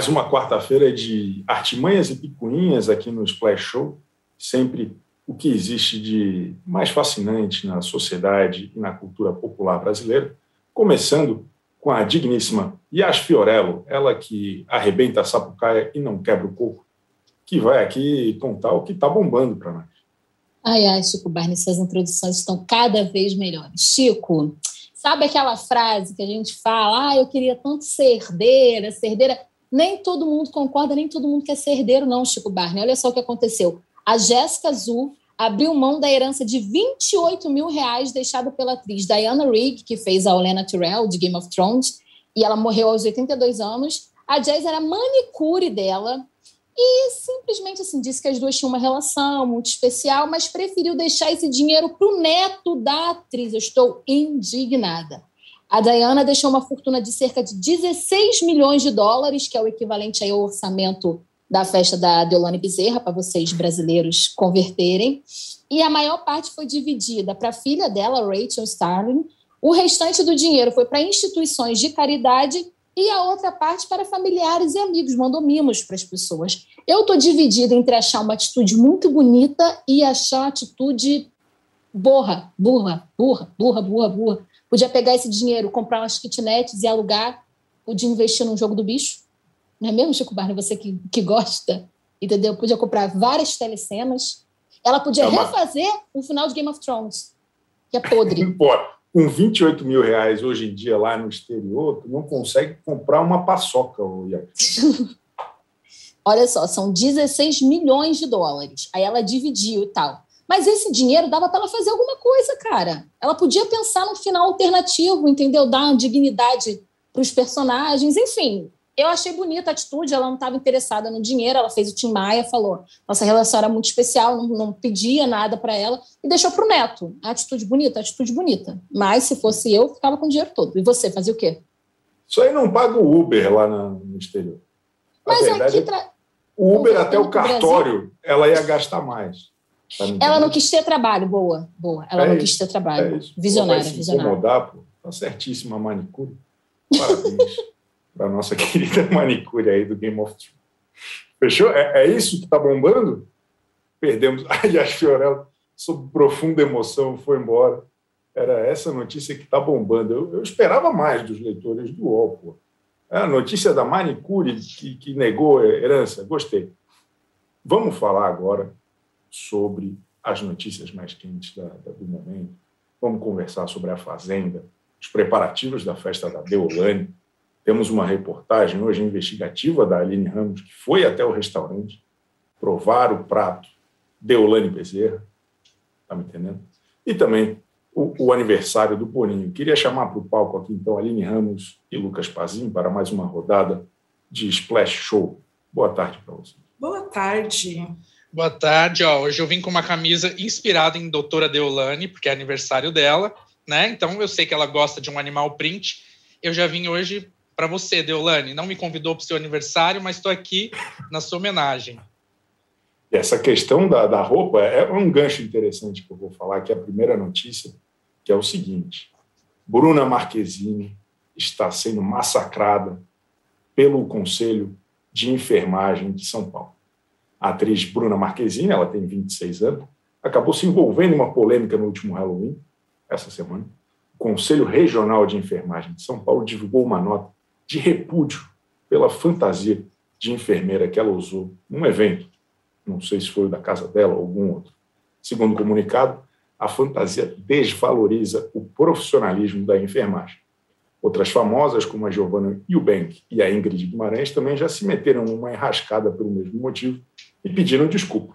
Mais uma quarta-feira de artimanhas e picuinhas aqui no Splash Show. Sempre o que existe de mais fascinante na sociedade e na cultura popular brasileira. Começando com a digníssima Yas Fiorello, ela que arrebenta a sapucaia e não quebra o coco, que vai aqui contar o que está bombando para nós. Ai, ai, Chico Barney, suas introduções estão cada vez melhores. Chico, sabe aquela frase que a gente fala, ah, eu queria tanto ser herdeira, ser herdeira nem todo mundo concorda, nem todo mundo quer ser herdeiro, não, Chico Barney. Olha só o que aconteceu. A Jéssica Azul abriu mão da herança de 28 mil reais deixado pela atriz Diana Rigg, que fez a Olena Tyrell, de Game of Thrones, e ela morreu aos 82 anos. A Jazz era manicure dela e simplesmente assim disse que as duas tinham uma relação muito especial, mas preferiu deixar esse dinheiro para o neto da atriz. Eu estou indignada. A Diana deixou uma fortuna de cerca de 16 milhões de dólares, que é o equivalente ao orçamento da festa da Deolane Bezerra, para vocês brasileiros converterem. E a maior parte foi dividida para a filha dela, Rachel Starling. O restante do dinheiro foi para instituições de caridade e a outra parte para familiares e amigos, mandou mimos para as pessoas. Eu estou dividida entre achar uma atitude muito bonita e achar uma atitude burra, burra, burra, burra, burra, burra. Podia pegar esse dinheiro, comprar umas kitnets e alugar, podia investir num jogo do bicho. Não é mesmo, Chico Barney? Você que, que gosta, entendeu? Podia comprar várias telecenas. Ela podia é uma... refazer o final de Game of Thrones, que é podre. Pô, com 28 mil reais hoje em dia lá no exterior, tu não consegue comprar uma paçoca, Olha só, são 16 milhões de dólares. Aí ela dividiu e tal. Mas esse dinheiro dava para ela fazer alguma coisa, cara. Ela podia pensar no final alternativo, entendeu? Dar uma dignidade para os personagens, enfim. Eu achei bonita a atitude, ela não estava interessada no dinheiro, ela fez o Tim Maia, falou: nossa relação era muito especial, não, não pedia nada para ela e deixou para o neto. A atitude bonita, a atitude bonita. Mas se fosse eu, ficava com o dinheiro todo. E você, fazia o quê? Isso aí não paga o Uber lá no exterior. Mas verdade, aqui. Tra... O Uber, até o cartório, Brasil... ela ia gastar mais. Tá ela não quis ter trabalho, boa, boa. Ela é não isso, quis ter trabalho. É visionária, pô, visionária. incomodar, pô. Tá certíssima a manicure. Parabéns para nossa querida manicure aí do Game of Thrones. Fechou? É, é isso que está bombando? Perdemos. Ai, a Fiorella, sob profunda emoção, foi embora. Era essa notícia que está bombando. Eu, eu, esperava mais dos leitores do UOL, pô. É a notícia da manicure que, que negou herança. Gostei. Vamos falar agora sobre as notícias mais quentes da, da, do momento. Vamos conversar sobre a Fazenda, os preparativos da festa da Deolane. Temos uma reportagem hoje investigativa da Aline Ramos, que foi até o restaurante provar o prato Deolane Bezerra. Está me entendendo? E também o, o, aniversário do Boninho. Queria chamar para o palco aqui, então, Aline Ramos e Lucas Pazin para mais uma rodada de Splash Show. Boa tarde para vocês. Boa tarde. Boa tarde, ó. Hoje eu vim com uma camisa inspirada em Doutora Deolane, porque é aniversário dela, né? Então eu sei que ela gosta de um animal print. Eu já vim hoje para você, Deolane. Não me convidou para o seu aniversário, mas estou aqui na sua homenagem. Essa questão da, da roupa é um gancho interessante que eu vou falar, que é a primeira notícia, que é o seguinte: Bruna Marquezine está sendo massacrada pelo Conselho de Enfermagem de São Paulo a atriz Bruna Marquezine, ela tem 26 anos, acabou se envolvendo em uma polêmica no último Halloween, essa semana. O Conselho Regional de Enfermagem de São Paulo divulgou uma nota de repúdio pela fantasia de enfermeira que ela usou num evento. Não sei se foi o da casa dela ou algum outro. Segundo o comunicado, a fantasia desvaloriza o profissionalismo da enfermagem. Outras famosas, como a Giovanna Eubank e a Ingrid Guimarães, também já se meteram numa enrascada pelo mesmo motivo e pediram desculpa.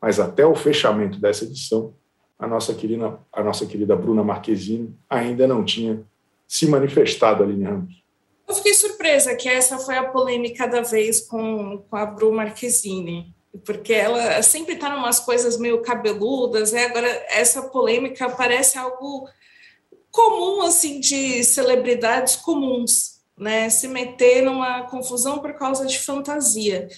Mas até o fechamento dessa edição, a nossa querida, a nossa querida Bruna Marquezine ainda não tinha se manifestado, Aline Ramos. Eu fiquei surpresa que essa foi a polêmica da vez com, com a Bruna Marquezine, porque ela sempre está em umas coisas meio cabeludas, né? agora essa polêmica parece algo comum assim de celebridades comuns, né? Se meter numa confusão por causa de fantasia.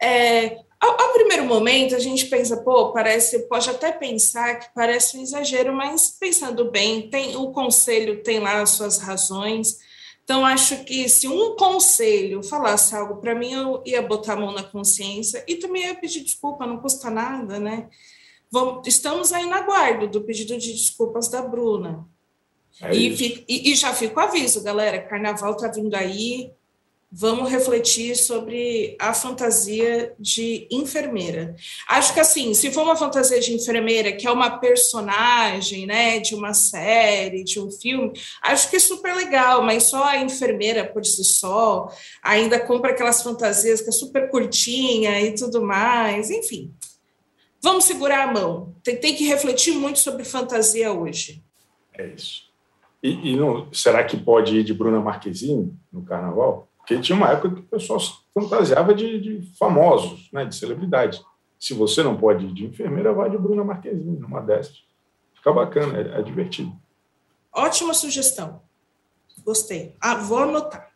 É, ao, ao, primeiro momento a gente pensa, pô, parece, pode até pensar que parece um exagero, mas pensando bem, tem o conselho tem lá as suas razões. Então, acho que se um conselho falasse algo para mim, eu ia botar a mão na consciência e também ia pedir desculpa, não custa nada, né? Vamos, estamos aí na guarda do pedido de desculpas da Bruna. É e, e, e, já fica o aviso, galera: carnaval está vindo aí, vamos refletir sobre a fantasia de enfermeira. Acho que assim, se for uma fantasia de enfermeira que é uma personagem, né, de uma série, de um filme, acho que é super legal, mas só a enfermeira por si só ainda compra aquelas fantasias que é super curtinha e tudo mais, enfim. Vamos segurar a mão. Tem, tem que refletir muito sobre fantasia hoje. É isso. E, e não, será que pode ir de Bruna Marquezine no carnaval? Porque tinha uma época que o pessoal se fantasiava de, de famosos, né, de celebridade. Se você não pode ir de enfermeira, vai de Bruna Marquezine, numa dessas. Fica bacana, é, é divertido. Ótima sugestão. Gostei. Ah, vou anotar.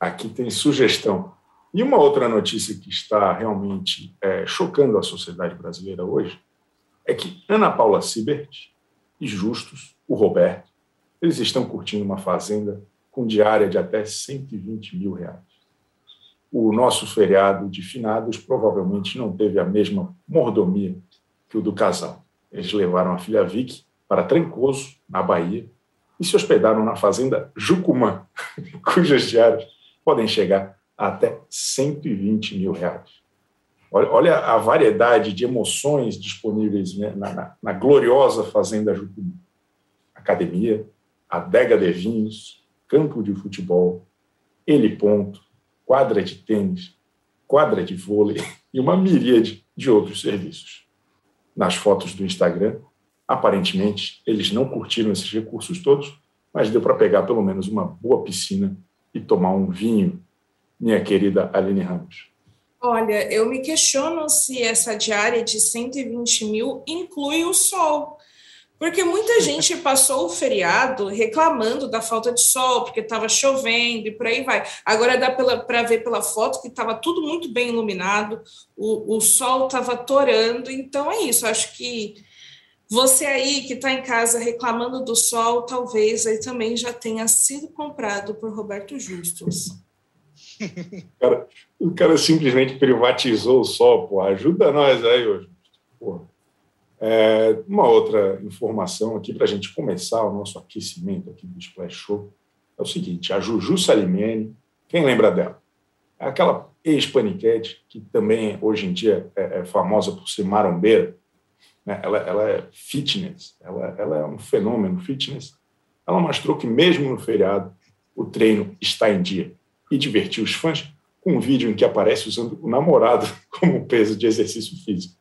Aqui tem sugestão. E uma outra notícia que está realmente é, chocando a sociedade brasileira hoje é que Ana Paula Sibert e Justus, o Roberto, eles estão curtindo uma fazenda com diária de até 120 mil reais. O nosso feriado de finados provavelmente não teve a mesma mordomia que o do casal. Eles levaram a filha Vicky para Trancoso, na Bahia, e se hospedaram na fazenda Jucumã, cujas diárias podem chegar a até 120 mil reais. Olha, a variedade de emoções disponíveis né, na, na, na gloriosa fazenda Jucumã. Academia, adega de vinhos, campo de futebol, ele ponto, quadra de tênis, quadra de vôlei e uma miríade de outros serviços. Nas fotos do Instagram, aparentemente, eles não curtiram esses recursos todos, mas deu para pegar pelo menos uma boa piscina e tomar um vinho, minha querida Aline Ramos. Olha, eu me questiono se essa diária de 120 mil inclui o sol, porque muita gente passou o feriado reclamando da falta de sol, porque estava chovendo e por aí vai. Agora dá para ver pela foto que estava tudo muito bem iluminado, o, o sol estava torando, então é isso. Acho que você aí que está em casa reclamando do sol, talvez aí também já tenha sido comprado por Roberto Justus. o, cara, o cara simplesmente privatizou o sol, pô. Ajuda nós aí hoje. Porra. É, uma outra informação aqui para a gente começar o nosso aquecimento aqui do Splash Show é o seguinte: a Juju Salimene, quem lembra dela? É aquela ex-paniquete que também hoje em dia é, é famosa por ser marombeira. Né? Ela, ela é fitness, ela, ela é um fenômeno fitness. Ela mostrou que mesmo no feriado o treino está em dia e divertiu os fãs com um vídeo em que aparece usando o namorado como peso de exercício físico.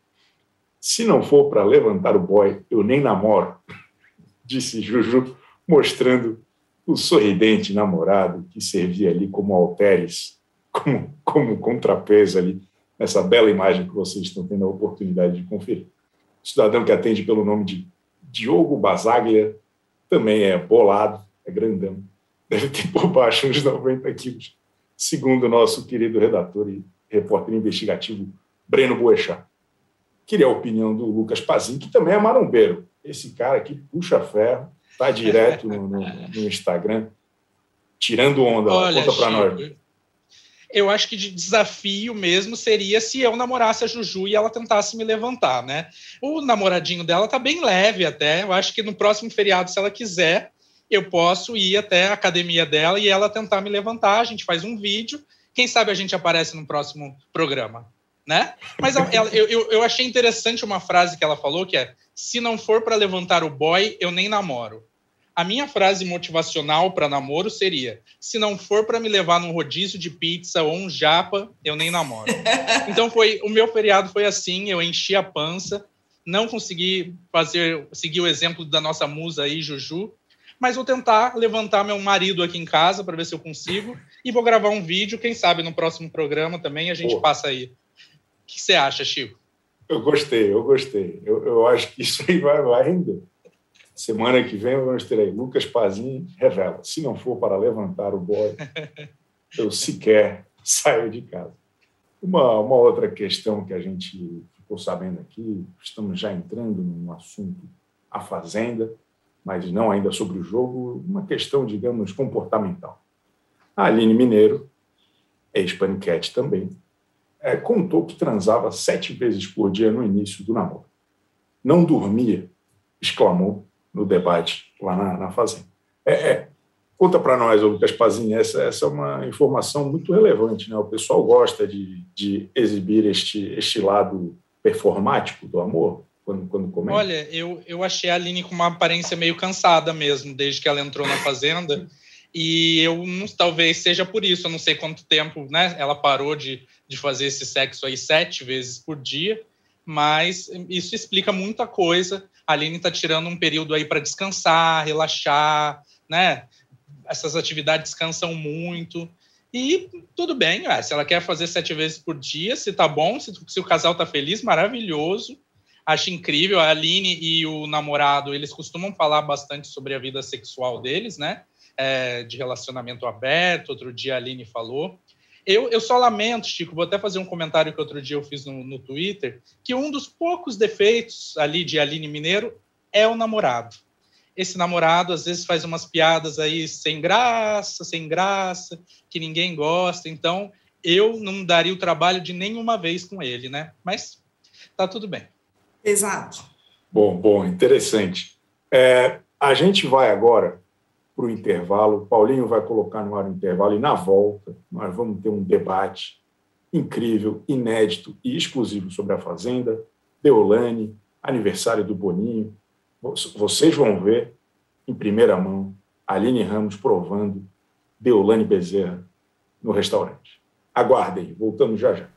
Se não for para levantar o boy, eu nem namoro, disse Juju, mostrando o sorridente namorado que servia ali como halteres, como, como contrapeso ali, nessa bela imagem que vocês estão tendo a oportunidade de conferir. O cidadão que atende pelo nome de Diogo Basaglia também é bolado, é grandão, deve ter por baixo uns 90 quilos, segundo o nosso querido redator e repórter investigativo Breno Boechat queria a opinião do Lucas Pazin, que também é marombeiro. Esse cara aqui puxa ferro, está direto no, no, no, Instagram, tirando onda. Olha, Conta para nós. Eu acho que de desafio mesmo seria se eu namorasse a Juju e ela tentasse me levantar, né? O namoradinho dela tá bem leve até. Eu acho que no próximo feriado, se ela quiser, eu posso ir até a academia dela e ela tentar me levantar. A gente faz um vídeo. Quem sabe a gente aparece no próximo programa né? Mas ela, eu, eu achei interessante uma frase que ela falou que é: se não for para levantar o boy, eu nem namoro. A minha frase motivacional para namoro seria: se não for para me levar num rodízio de pizza ou um japa, eu nem namoro. Então foi o meu feriado foi assim, eu enchi a pança, não consegui fazer seguir o exemplo da nossa musa aí, Juju, mas vou tentar levantar meu marido aqui em casa para ver se eu consigo e vou gravar um vídeo, quem sabe no próximo programa também a gente Pô. passa aí que você acha, Chico? Eu gostei, eu gostei. Eu, eu acho que isso aí vai, vai render. Semana que vem vamos ter aí Lucas Pazin revela. Se não for para levantar o boy, eu sequer saio de casa. Uma, uma outra questão que a gente ficou sabendo aqui, estamos já entrando num assunto, a Fazenda, mas não ainda sobre o jogo, uma questão, digamos, comportamental. A Aline Mineiro, ex-paniquete também, é, contou que transava sete vezes por dia no início do namoro. Não dormia, exclamou no debate lá na, na Fazenda. É, é, conta para nós, Lucas Pazinho, essa, essa é uma informação muito relevante. Né? O pessoal gosta de, de exibir este, este lado performático do amor, quando, quando. Olha, eu, eu achei a Aline com uma aparência meio cansada mesmo, desde que ela entrou na Fazenda. E eu talvez seja por isso, eu não sei quanto tempo né, ela parou de, de fazer esse sexo aí sete vezes por dia, mas isso explica muita coisa. A Aline está tirando um período aí para descansar, relaxar, né? Essas atividades cansam muito. E tudo bem, se ela quer fazer sete vezes por dia, se tá bom, se, se o casal tá feliz, maravilhoso. Acho incrível. A Aline e o namorado, eles costumam falar bastante sobre a vida sexual deles, né? É, de relacionamento aberto. Outro dia a Aline falou. Eu, eu só lamento, Chico, vou até fazer um comentário que outro dia eu fiz no, no Twitter, que um dos poucos defeitos ali de Aline Mineiro é o namorado. Esse namorado às vezes faz umas piadas aí sem graça, sem graça, que ninguém gosta. Então, eu não daria o trabalho de nenhuma vez com ele, né? Mas tá tudo bem. Exato. Bom, bom, interessante. É, a gente vai agora para o intervalo. O Paulinho vai colocar no ar o intervalo e na volta nós vamos ter um debate incrível, inédito e exclusivo sobre a Fazenda, Deolane, aniversário do Boninho. Vocês vão ver em primeira mão Aline Ramos provando Deolane Bezerra no restaurante. Aguardem, voltamos já já.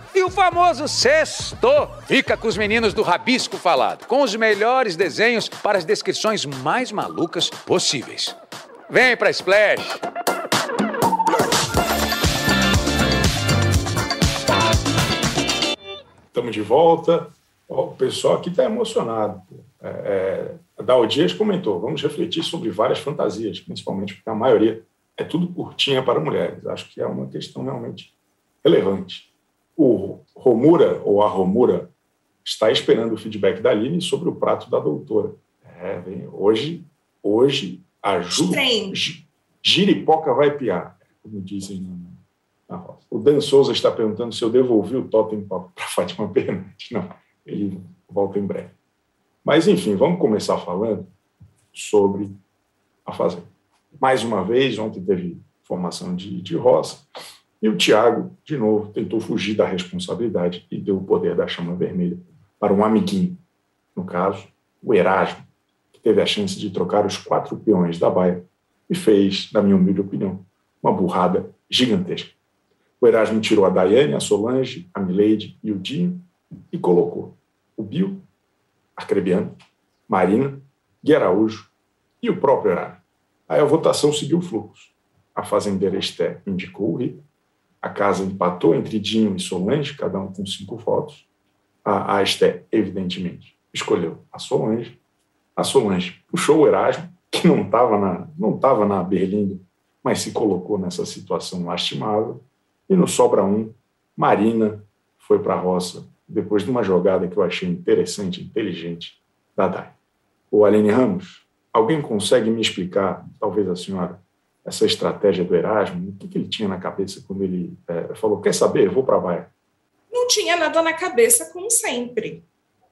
E o famoso sexto fica com os meninos do Rabisco Falado, com os melhores desenhos para as descrições mais malucas possíveis. Vem pra Splash! Estamos de volta. O pessoal aqui está emocionado. É, é, Dal Dias comentou: vamos refletir sobre várias fantasias, principalmente porque a maioria é tudo curtinha para mulheres. Acho que é uma questão realmente relevante o Romura, ou a Romura, está esperando o feedback da Aline sobre o prato da doutora. É, vem, hoje, hoje, a Ju, giripoca vai piar, como dizem na, na roça. O Dan Souza está perguntando se eu devolvi o totem para Fátima Bernardes. Não, ele volta em breve. Mas, enfim, vamos começar falando sobre a Fazenda. Mais uma vez, ontem teve formação de, de roça, e o Tiago, de novo, tentou fugir da responsabilidade e deu o poder da chama vermelha para um amiguinho, no caso, o Erasmo, que teve a chance de trocar os quatro peões da baia e fez, na minha humilde opinião, uma burrada gigantesca. O Erasmo tirou a Daiane, a Solange, a Milady e o Dinho e colocou o Bill, Arcrebiano, Marina, Gui Araújo e o próprio Erasmo. Aí a votação seguiu o fluxo. A fazendeira Esté indicou o Rito, a casa empatou entre Dinho e Solange, cada um com cinco votos. A, a Esté, evidentemente, escolheu a Solange. A Solange puxou o Erasmo, que não estava na, não tava na berlinda, mas se colocou nessa situação lastimável. E no Sobra Um, Marina foi para a roça, depois de uma jogada que eu achei interessante, inteligente, da Dai. O Aline Ramos, alguém consegue me explicar, talvez a senhora, essa estratégia do Erasmo? O que, que ele tinha na cabeça quando ele é, falou: quer saber, vou para a Baia? Não tinha nada na cabeça, como sempre.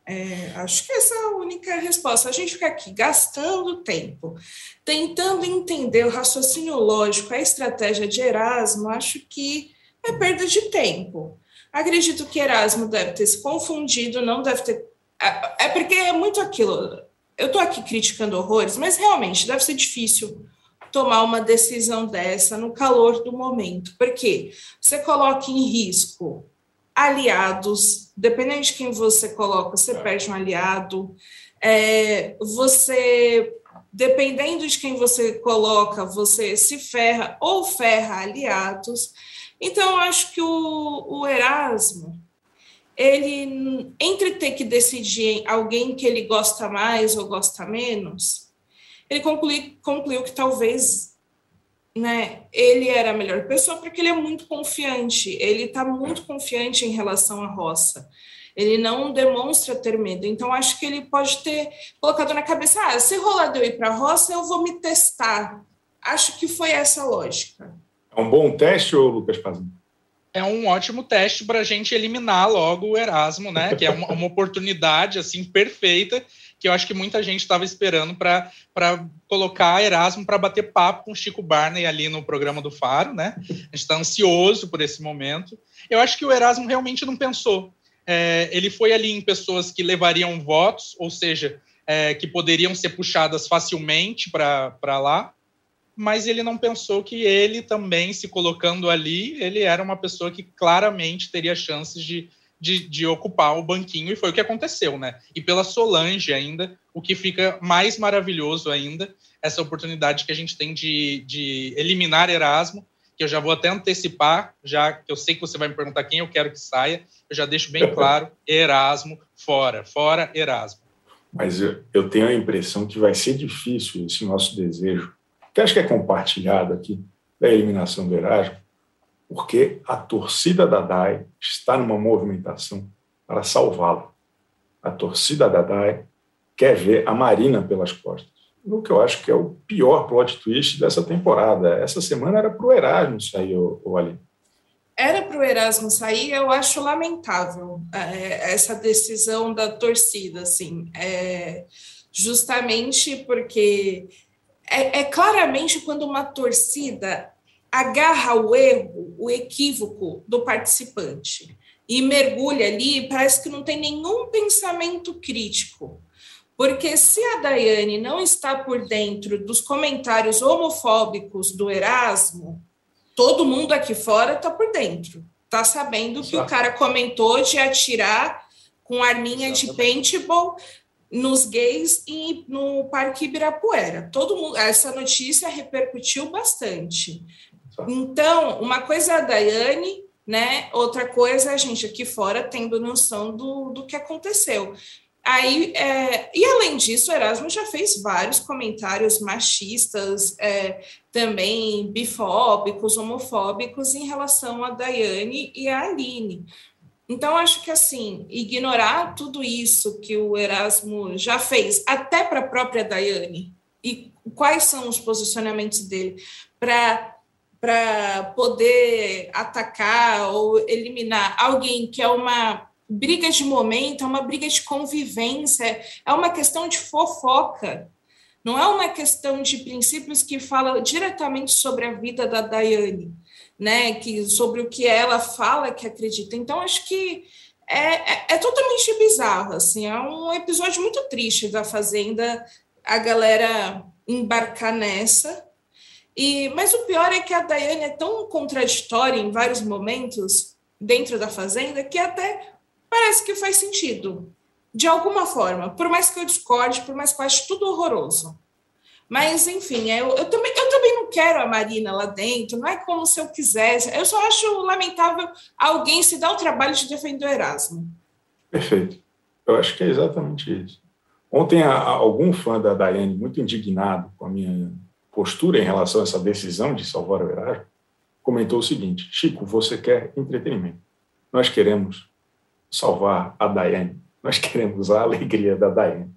É, acho que essa é a única resposta. A gente fica aqui gastando tempo, tentando entender o raciocínio lógico, a estratégia de Erasmo, acho que é perda de tempo. Acredito que Erasmo deve ter se confundido, não deve ter. É, é porque é muito aquilo. Eu estou aqui criticando horrores, mas realmente deve ser difícil tomar uma decisão dessa no calor do momento. Porque você coloca em risco aliados, dependendo de quem você coloca, você perde um aliado. É, você, dependendo de quem você coloca, você se ferra ou ferra aliados. Então, eu acho que o, o Erasmo, ele, entre ter que decidir alguém que ele gosta mais ou gosta menos, ele conclui, concluiu que talvez né, ele era a melhor pessoa porque ele é muito confiante, ele está muito confiante em relação à roça. Ele não demonstra ter medo. Então, acho que ele pode ter colocado na cabeça: ah, se rolar de eu ir para a roça, eu vou me testar. Acho que foi essa a lógica. É um bom teste, ou Lucas Pazinho? É um ótimo teste para a gente eliminar logo o Erasmo, né? Que é uma, uma oportunidade assim perfeita que eu acho que muita gente estava esperando para colocar Erasmo para bater papo com Chico Barney ali no programa do Faro, né? A gente está ansioso por esse momento. Eu acho que o Erasmo realmente não pensou. É, ele foi ali em pessoas que levariam votos, ou seja, é, que poderiam ser puxadas facilmente para lá, mas ele não pensou que ele também, se colocando ali, ele era uma pessoa que claramente teria chances de de, de, ocupar o banquinho, e foi o que aconteceu, né? E pela Solange ainda, o que fica mais maravilhoso ainda, essa oportunidade que a gente tem de, de eliminar Erasmo, que eu já vou até antecipar, já que eu sei que você vai me perguntar quem eu quero que saia, eu já deixo bem claro, Erasmo fora, fora Erasmo. Mas eu, eu tenho a impressão que vai ser difícil esse nosso desejo, que acho que é compartilhado aqui, da eliminação do Erasmo, porque a torcida da DAI está numa movimentação para salvá-lo. A torcida da DAI quer ver a Marina pelas costas. O que eu acho que é o pior plot twist dessa temporada. Essa semana era para o Erasmo sair, o, Aline. Era para o Erasmo sair, eu acho lamentável é, essa decisão da torcida, assim, é, justamente porque é, é claramente quando uma torcida agarra o erro, o equívoco do participante e mergulha ali, parece que não tem nenhum pensamento crítico. Porque se a Daiane não está por dentro dos comentários homofóbicos do Erasmo, todo mundo aqui fora está por dentro. Está sabendo que o cara comentou de atirar com arminha de paintball nos gays e no Parque Ibirapuera. Todo mundo, essa notícia repercutiu bastante. Então, uma coisa é a Daiane, né? Outra coisa é a gente aqui fora tendo noção do, do que aconteceu. Aí, é, e além disso, o Erasmo já fez vários comentários machistas, é, também bifóbicos, homofóbicos em relação a Daiane e a Aline. Então, acho que assim, ignorar tudo isso que o Erasmo já fez, até para a própria Daiane, e quais são os posicionamentos dele, para para poder atacar ou eliminar alguém que é uma briga de momento, é uma briga de convivência, é uma questão de fofoca. Não é uma questão de princípios que fala diretamente sobre a vida da Daiane, né? Que sobre o que ela fala que acredita. Então acho que é, é, é totalmente bizarro, assim. É um episódio muito triste da Fazenda. A galera embarcar nessa, e, mas o pior é que a Daiane é tão contraditória em vários momentos dentro da Fazenda que até parece que faz sentido, de alguma forma, por mais que eu discorde, por mais que eu ache tudo horroroso. Mas, enfim, eu, eu, também, eu também não quero a Marina lá dentro, não é como se eu quisesse. Eu só acho lamentável alguém se dar o trabalho de defender o Erasmo. Perfeito. Eu acho que é exatamente isso. Ontem, algum fã da Daiane, muito indignado com a minha postura em relação a essa decisão de salvar o Erasmo, comentou o seguinte: Chico, você quer entretenimento. Nós queremos salvar a Daiane. Nós queremos a alegria da Daiane.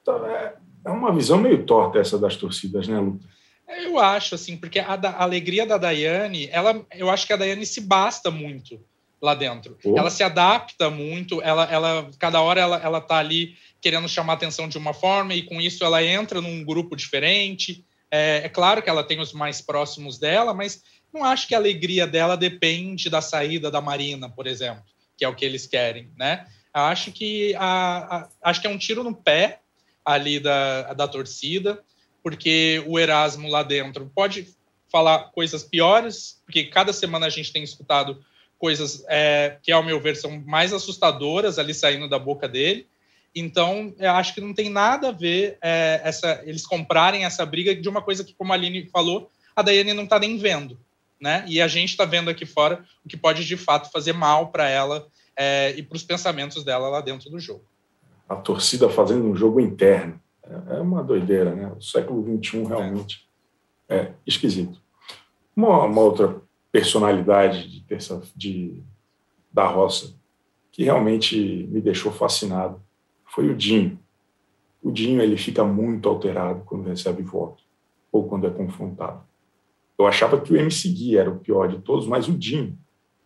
Então, é, é uma visão meio torta essa das torcidas, né, Lucas? Eu acho, assim, porque a, da, a, alegria da Daiane, ela, eu acho que a Daiane se basta muito lá dentro. Oh. Ela se adapta muito, ela, ela cada hora ela, ela tá ali querendo chamar atenção de uma forma e com isso ela entra num grupo diferente. É, é, claro que ela tem os mais próximos dela, mas não acho que a alegria dela depende da saída da Marina, por exemplo, que é o que eles querem, né? Acho que a, a, acho que é um tiro no pé ali da, da torcida, porque o Erasmo lá dentro pode falar coisas piores, porque cada semana a gente tem escutado coisas é, que, ao meu ver, são mais assustadoras ali saindo da boca dele. Então, eu acho que não tem nada a ver é, essa, eles comprarem essa briga de uma coisa que, como a Aline falou, a Daiane não está nem vendo. Né? E a gente está vendo aqui fora o que pode de fato fazer mal para ela é, e para os pensamentos dela lá dentro do jogo. A torcida fazendo um jogo interno. É, é uma doideira, né? O século XXI realmente é, é esquisito. Uma, uma, outra personalidade de terça, de, da roça que realmente me deixou fascinado foi o Dinho. O Dinho ele fica muito alterado quando recebe voto ou quando é confrontado. Eu achava que o MC Gui era o pior de todos, mas o Dinho,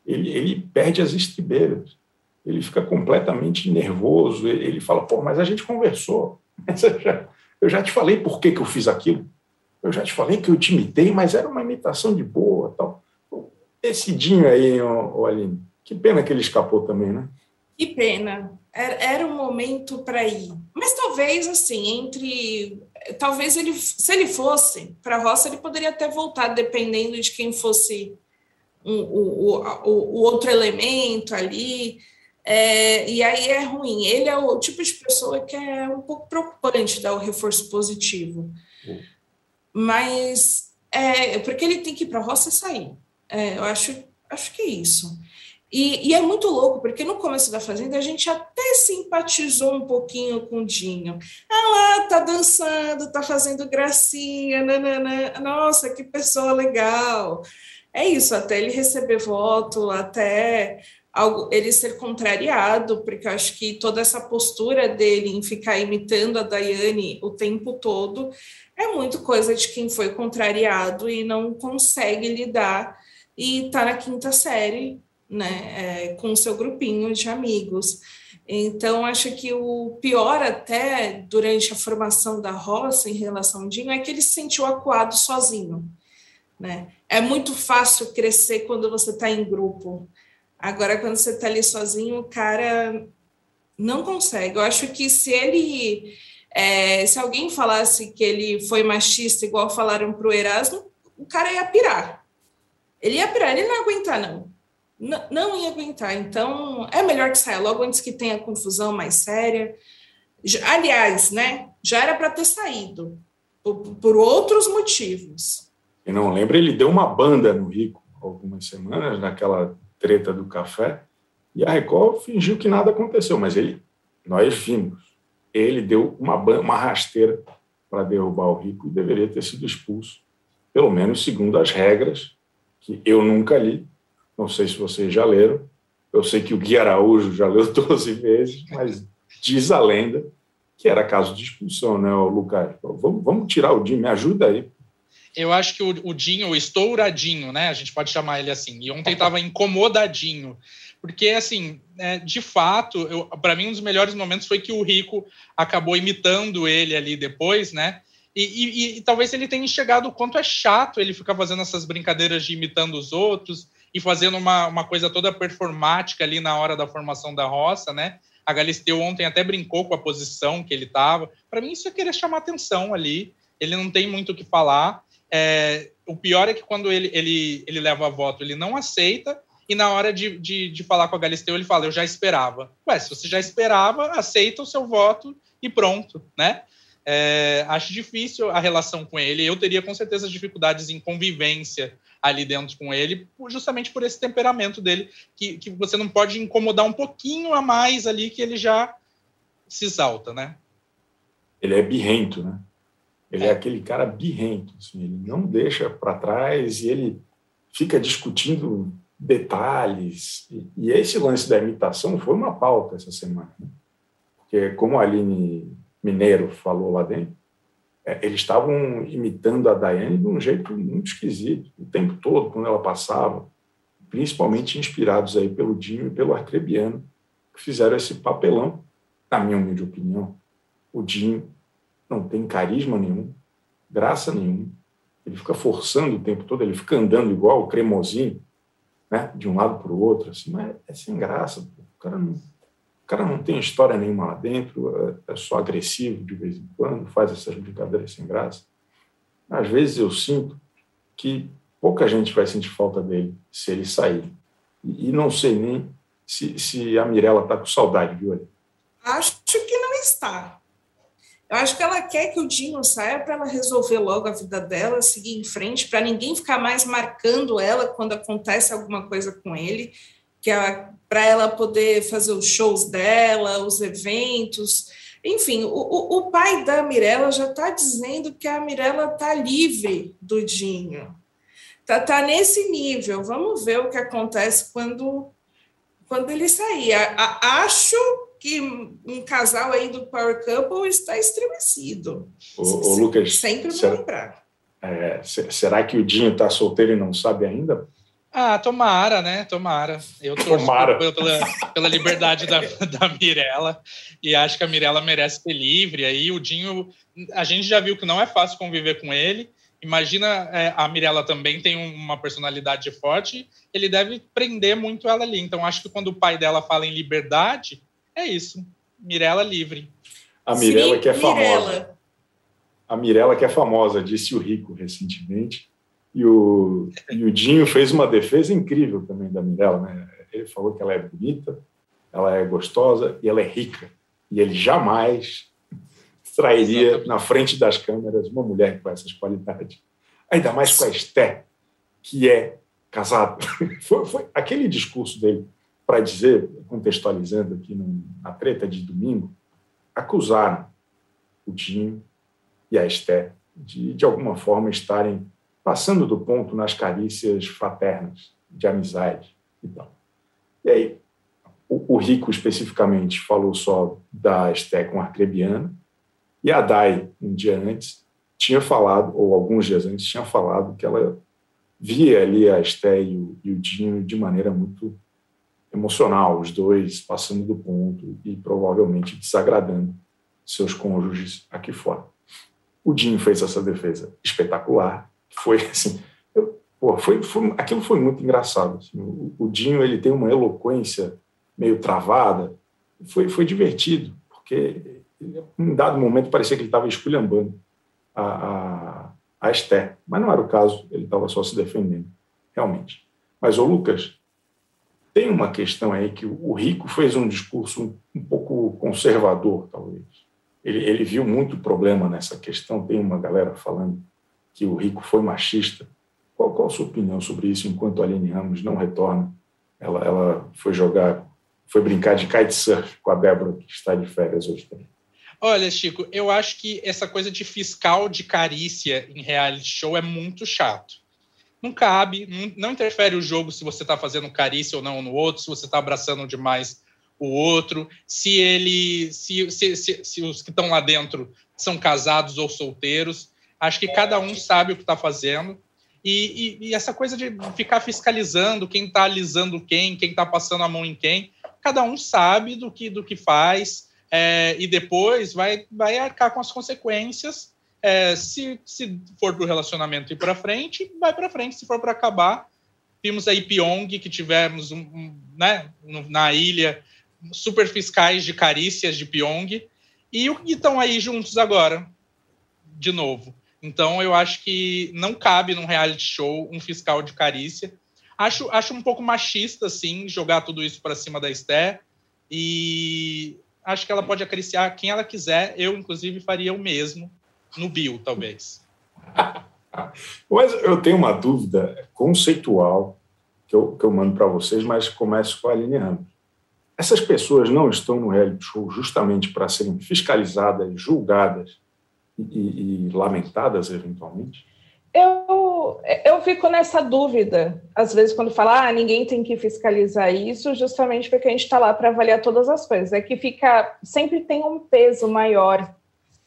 ele, ele perde as estribeiras. Ele fica completamente nervoso. Ele, fala, pô, mas a gente conversou. Eu já, te falei por que, que eu fiz aquilo. Eu já te falei que eu te imitei, mas era uma imitação de boa. tal. Esse Dinho aí, ô, Aline, que pena que ele escapou também, né? Que pena. Era, um momento para ir. Mas talvez, assim, entre. Talvez ele, se ele fosse para a roça, ele poderia até voltar, dependendo de quem fosse um, o, o, o, outro elemento ali. É, e aí é ruim. Ele é o tipo de pessoa que é um pouco preocupante dar o reforço positivo. Uhum. Mas é porque ele tem que ir para a roça e sair. É, eu acho, acho que é isso. E, e, é muito louco, porque no começo da Fazenda a gente até simpatizou um pouquinho com o Dinho. Ah lá, tá dançando, tá fazendo gracinha, nanana. nossa, que pessoa legal. É isso, até ele receber voto, até algo, ele ser contrariado, porque acho que toda essa postura dele em ficar imitando a Daiane o tempo todo é muito coisa de quem foi contrariado e não consegue lidar e está na quinta série, né, é, com o seu grupinho de amigos. Então, acho que o pior até durante a formação da roça em relação ao Dinho é que ele se sentiu acuado sozinho. Né? É muito fácil crescer quando você está em grupo. Agora, quando você está ali sozinho, o cara não consegue. Eu acho que se ele. É, se alguém falasse que ele foi machista, igual falaram para o Erasmo, o cara ia pirar. Ele ia pirar, ele não ia aguentar, não. Não. Ia aguentar. Então, é melhor que saia logo antes que tenha confusão mais séria. Aliás, né, já era para ter saído, por, por outros motivos. E não lembra, ele deu uma banda no Rico algumas semanas, naquela treta do café, e a Record fingiu que nada aconteceu, mas ele, nós vimos, ele deu uma, uma rasteira para derrubar o Rico e deveria ter sido expulso, pelo menos segundo as regras, que eu nunca li, não sei se vocês já leram, eu sei que o Gui Araújo já leu 12 vezes, mas diz a lenda que era caso de expulsão, né, Lucas? Vamos, vamos tirar o Dinho, me ajuda aí eu acho que o, o Dinho, o estouradinho, né? A gente pode chamar ele assim. E ontem estava incomodadinho. Porque, assim, é, de fato, para mim, um dos melhores momentos foi que o Rico acabou imitando ele ali depois, né? E, e, e, talvez ele tenha enxergado o quanto é chato ele ficar fazendo essas brincadeiras de imitando os outros e fazendo uma, uma coisa toda performática ali na hora da formação da roça, né? A Galisteu ontem até brincou com a posição que ele estava. Para mim, isso é querer chamar atenção ali. Ele não tem muito o que falar. É, o pior é que quando ele, ele, ele leva a voto, ele não aceita, e na hora de, de, de, falar com a Galisteu, ele fala: Eu já esperava. Ué, se você já esperava, aceita o seu voto e pronto, né? É, acho difícil a relação com ele. Eu teria com certeza dificuldades em convivência ali dentro com ele, justamente por esse temperamento dele, que, que você não pode incomodar um pouquinho a mais ali, que ele já se exalta, né? Ele é birrento, né? Ele é aquele cara birrento, assim, ele não deixa para trás e ele fica discutindo detalhes. E, e, esse lance da imitação foi uma pauta essa semana. Né? Porque, como a Aline Mineiro falou lá dentro, é, eles estavam imitando a Daiane de um jeito muito esquisito, o tempo todo, quando ela passava, principalmente inspirados aí pelo Dinho e pelo Arcrebiano, que fizeram esse papelão, na minha humilde opinião. O Dinho não tem carisma nenhum, graça nenhuma, ele fica forçando o tempo todo, ele fica andando igual o cremosinho, né? de um lado para o outro, assim, mas é sem graça. O cara, não, o cara não tem história nenhuma lá dentro, é, é só agressivo de vez em quando, faz essas brincadeiras sem graça. Às vezes eu sinto que pouca gente vai sentir falta dele se ele sair. E, não sei nem se, se a Mirella está com saudade, viu? Acho que não está. Eu acho que ela quer que o Dinho saia para ela resolver logo a vida dela, seguir em frente, para ninguém ficar mais marcando ela quando acontece alguma coisa com ele, que para ela poder fazer os shows dela, os eventos. Enfim, o, o, pai da Mirella já está dizendo que a Mirella está livre do Dinho. Tá, tá nesse nível. Vamos ver o que acontece quando, quando ele sair. A, a, acho que um casal aí do Power Couple está estremecido. O, o Lucas, sempre vou será, lembrar. É, será que o Dinho está solteiro e não sabe ainda? Ah, tomara, né? Tomara. Eu torço tomara. Pela, pela liberdade da, da Mirella e acho que a Mirella merece ser livre. Aí o Dinho, a gente já viu que não é fácil conviver com ele. Imagina é, a Mirella também tem uma personalidade forte, ele deve prender muito ela ali. Então acho que quando o pai dela fala em liberdade, é isso. Mirella livre. A Mirella que é famosa. A Mirella que é famosa, disse o Rico recentemente. E o, e o Dinho fez uma defesa incrível também da Mirella. Né? Ele falou que ela é bonita, ela é gostosa e ela é rica. E ele jamais trairia Exatamente. na frente das câmeras uma mulher com essas qualidades. Ainda mais com a Esté, que é casada. Foi, foi aquele discurso dele para dizer, contextualizando aqui na treta de domingo, acusaram o Dinho e a Esté de, de alguma forma, estarem passando do ponto nas carícias fraternas, de amizade e tal. E aí, o, o Rico, especificamente, falou só da Esté com Arcrebiana, e a Dai, um dia antes, tinha falado, ou alguns dias antes, tinha falado que ela via ali a Esté e o, e o Dinho de maneira muito emocional, os dois passando do ponto e provavelmente desagradando seus cônjuges aqui fora. O Dinho fez essa defesa espetacular, foi assim, eu, pô, foi, foi, aquilo foi muito engraçado. Assim, o, o, Dinho ele tem uma eloquência meio travada, foi, foi divertido, porque em dado momento parecia que ele estava esculhambando a, a, a Esther, mas não era o caso, ele estava só se defendendo, realmente. Mas o Lucas, tem uma questão aí que o Rico fez um discurso um, pouco conservador, talvez. Ele, ele, viu muito problema nessa questão. Tem uma galera falando que o Rico foi machista. Qual, qual a sua opinião sobre isso enquanto a Aline Ramos não retorna? Ela, ela foi jogar, foi brincar de kitesurf com a Débora, que está de férias hoje também. Olha, Chico, eu acho que essa coisa de fiscal de carícia em reality show é muito chato não cabe, não, interfere o jogo se você está fazendo carícia ou não no outro, se você está abraçando demais o outro, se ele, se, se, se, se os que estão lá dentro são casados ou solteiros. Acho que cada um sabe o que está fazendo. E, e, e, essa coisa de ficar fiscalizando quem está alisando quem, quem está passando a mão em quem, cada um sabe do que, do que faz é, e depois vai, vai arcar com as consequências é, se, se for para o relacionamento ir para frente, vai para frente. Se for para acabar, vimos aí Pyong, que tivemos um, um, né, na ilha super fiscais de carícias de Pyong, e estão aí juntos agora, de novo. Então, eu acho que não cabe num reality show um fiscal de carícia. Acho, acho um pouco machista, assim, jogar tudo isso para cima da Esther. E acho que ela pode acariciar quem ela quiser. Eu, inclusive, faria o mesmo no bio, talvez. mas eu tenho uma dúvida conceitual que eu, que eu mando para vocês, mas começo com a Aline Ramos. Essas pessoas não estão no reality show justamente para serem fiscalizadas, julgadas e, e, lamentadas eventualmente? Eu, eu fico nessa dúvida, às vezes, quando fala, ah, ninguém tem que fiscalizar isso, justamente porque a gente está lá para avaliar todas as coisas. É que fica, sempre tem um peso maior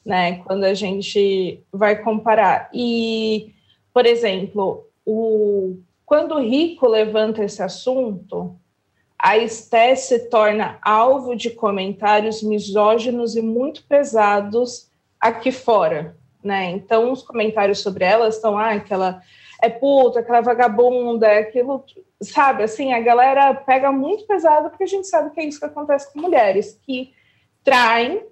né? Quando a gente vai comparar. E, por exemplo, o, quando o Rico levanta esse assunto, a Esté se torna alvo de comentários misóginos e muito pesados aqui fora, né? Então, os comentários sobre ela estão, ah, que ela é puta, aquela vagabunda, é aquilo, sabe? Assim, a galera pega muito pesado porque a gente sabe que é isso que acontece com mulheres que traem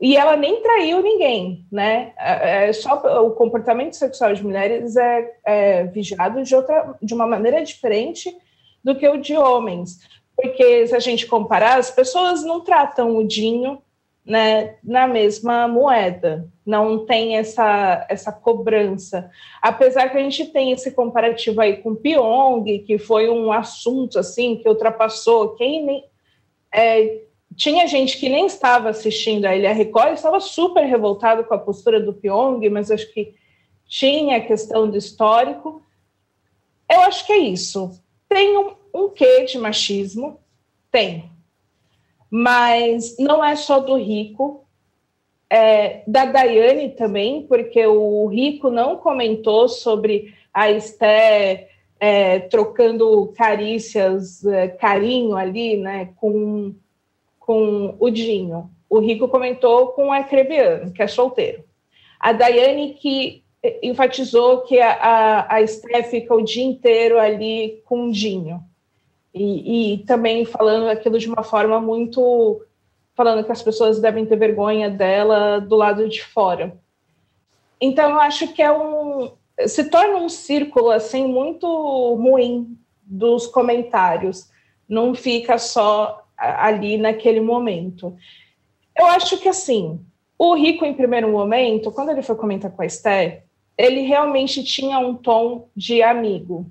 e ela nem traiu ninguém, né? É, é só o comportamento sexual de mulheres é, é vigiado de outra, de uma maneira diferente do que o de homens, porque se a gente comparar, as pessoas não tratam o Dinho né, na mesma moeda, não tem essa, essa cobrança. Apesar que a gente tem esse comparativo aí com Pyong, que foi um assunto assim que ultrapassou quem nem. É, tinha gente que nem estava assistindo a Ilha Record, estava super revoltado com a postura do Pyong, mas acho que tinha a questão do histórico. Eu acho que é isso. Tem um, um quê de machismo? Tem mas não é só do Rico, é, da Daiane também, porque o Rico não comentou sobre a Esté é, trocando carícias, é, carinho ali, né, com, com o Dinho. O Rico comentou com a Creviano, que é solteiro. A Daiane que enfatizou que a, a, a Esté fica o dia inteiro ali com o Dinho. E, e também falando aquilo de uma forma muito. falando que as pessoas devem ter vergonha dela do lado de fora. Então, eu acho que é um. se torna um círculo, assim, muito ruim dos comentários. Não fica só ali naquele momento. Eu acho que, assim, o Rico, em primeiro momento, quando ele foi comentar com a Esther, ele realmente tinha um tom de amigo.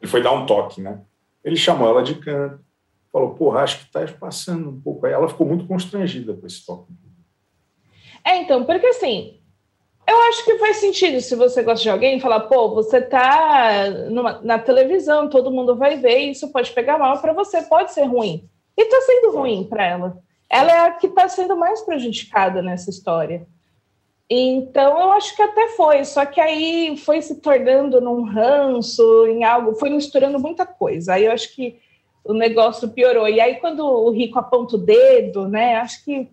Ele foi dar um toque, né? Ele chamou ela de canto, falou, porra, acho que está passando um pouco aí. Ela ficou muito constrangida com esse toque. É, então, porque assim, eu acho que faz sentido se você gosta de alguém falar, pô, você tá numa, na televisão, todo mundo vai ver, isso pode pegar mal para você, pode ser ruim. E tá sendo ruim para ela. Ela é a que está sendo mais prejudicada nessa história. Então, eu acho que até foi, só que aí foi se tornando num ranço, em algo, foi misturando muita coisa. Aí eu acho que o negócio piorou. E aí, quando o Rico aponta o dedo, né, acho que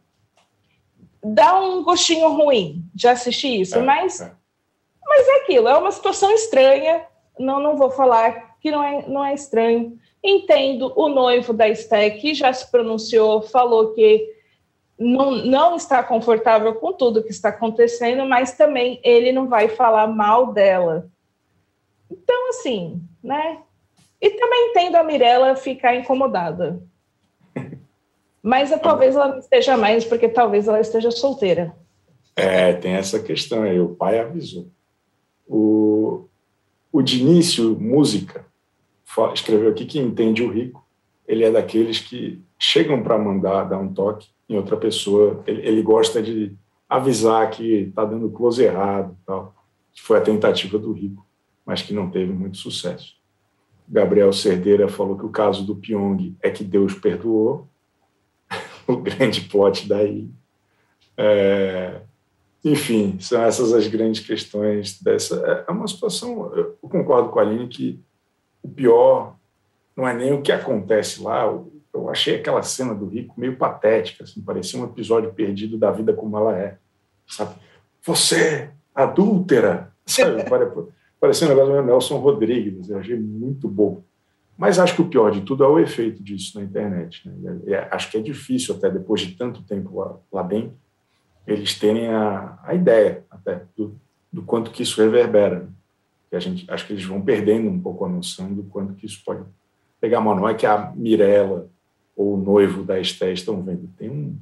dá um gostinho ruim de assistir isso, é, mas, é. mas é aquilo, é uma situação estranha. Não, não vou falar que não é, não é estranho. Entendo o noivo da Stack já se pronunciou, falou que não, não está confortável com tudo que está acontecendo, mas também ele não vai falar mal dela. Então, assim, né? E também entendo a Mirella ficar incomodada. Mas talvez ela não esteja mais, porque talvez ela esteja solteira. É, tem essa questão aí, o pai avisou. O, o Dinício Música escreveu aqui que entende o rico. Ele é daqueles que chegam para mandar, dar um toque, em outra pessoa. Ele, ele gosta de avisar que está dando close errado, tal, que foi a tentativa do Rico, mas que não teve muito sucesso. Gabriel Cerdeira falou que o caso do Pyong é que Deus perdoou, o grande plot daí. É, enfim, são essas as grandes questões dessa. É, é uma situação, eu concordo com a Aline que o pior não é nem o que acontece lá, eu achei aquela cena do Rico meio patética, assim, parecia um episódio perdido da vida como ela é, sabe? Você, adúltera, sabe? parecia um negócio meio Nelson Rodrigues, eu achei muito bom. Mas acho que o pior de tudo é o efeito disso na internet. Né? É, acho que é difícil, até depois de tanto tempo lá, lá dentro, eles terem a, a ideia até do, do quanto que isso reverbera. Né? Que a gente, acho que eles vão perdendo um pouco a noção do quanto que isso pode pegar mal. Não é que a Mirella ou o noivo da Esté estão vendo. Tem um...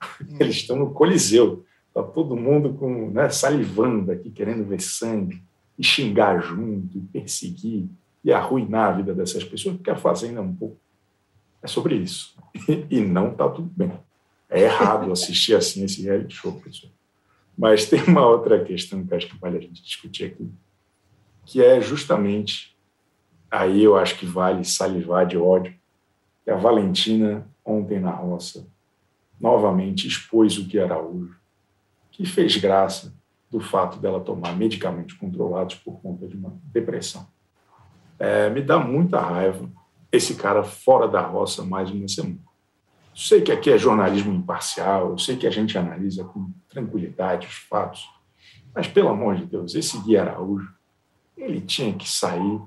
Eles estão no Coliseu, está todo mundo com, né, salivando aqui, querendo ver sangue, e xingar junto, e perseguir, e arruinar a vida dessas pessoas, porque a Fazenda é um pouco. É sobre isso. E não está tudo bem. É errado assistir assim esse reality show, pessoal. Mas tem uma outra questão que acho que vale a gente discutir aqui, que é justamente aí eu acho que vale salivar de ódio que a Valentina, ontem na roça, novamente expôs o que Araújo, que fez graça do fato dela tomar medicamentos controlados por conta de uma depressão. É, me dá muita raiva esse cara fora da roça mais uma semana. Sei que aqui é jornalismo imparcial, sei que a gente analisa com tranquilidade os fatos, Mas, pelo amor de Deus, esse Gui Araújo, ele tinha que sair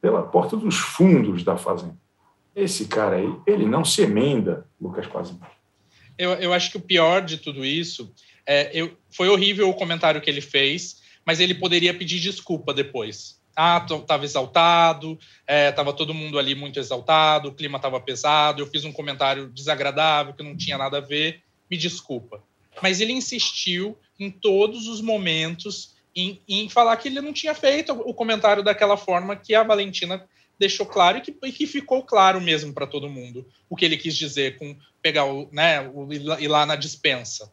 pela porta dos fundos da Fazenda. Esse cara aí, ele não se emenda, Lucas Quasimodo. Eu, eu acho que o pior de tudo isso é, eu, foi horrível o comentário que ele fez, mas ele poderia pedir desculpa depois. Ah, estava exaltado, estava é, todo mundo ali muito exaltado, o clima estava pesado, eu fiz um comentário desagradável que não tinha nada a ver, me desculpa. Mas ele insistiu em todos os momentos em, em falar que ele não tinha feito o comentário daquela forma que a Valentina deixou claro e que, e que ficou claro mesmo para todo mundo o que ele quis dizer com pegar o, né, o, ir lá na dispensa.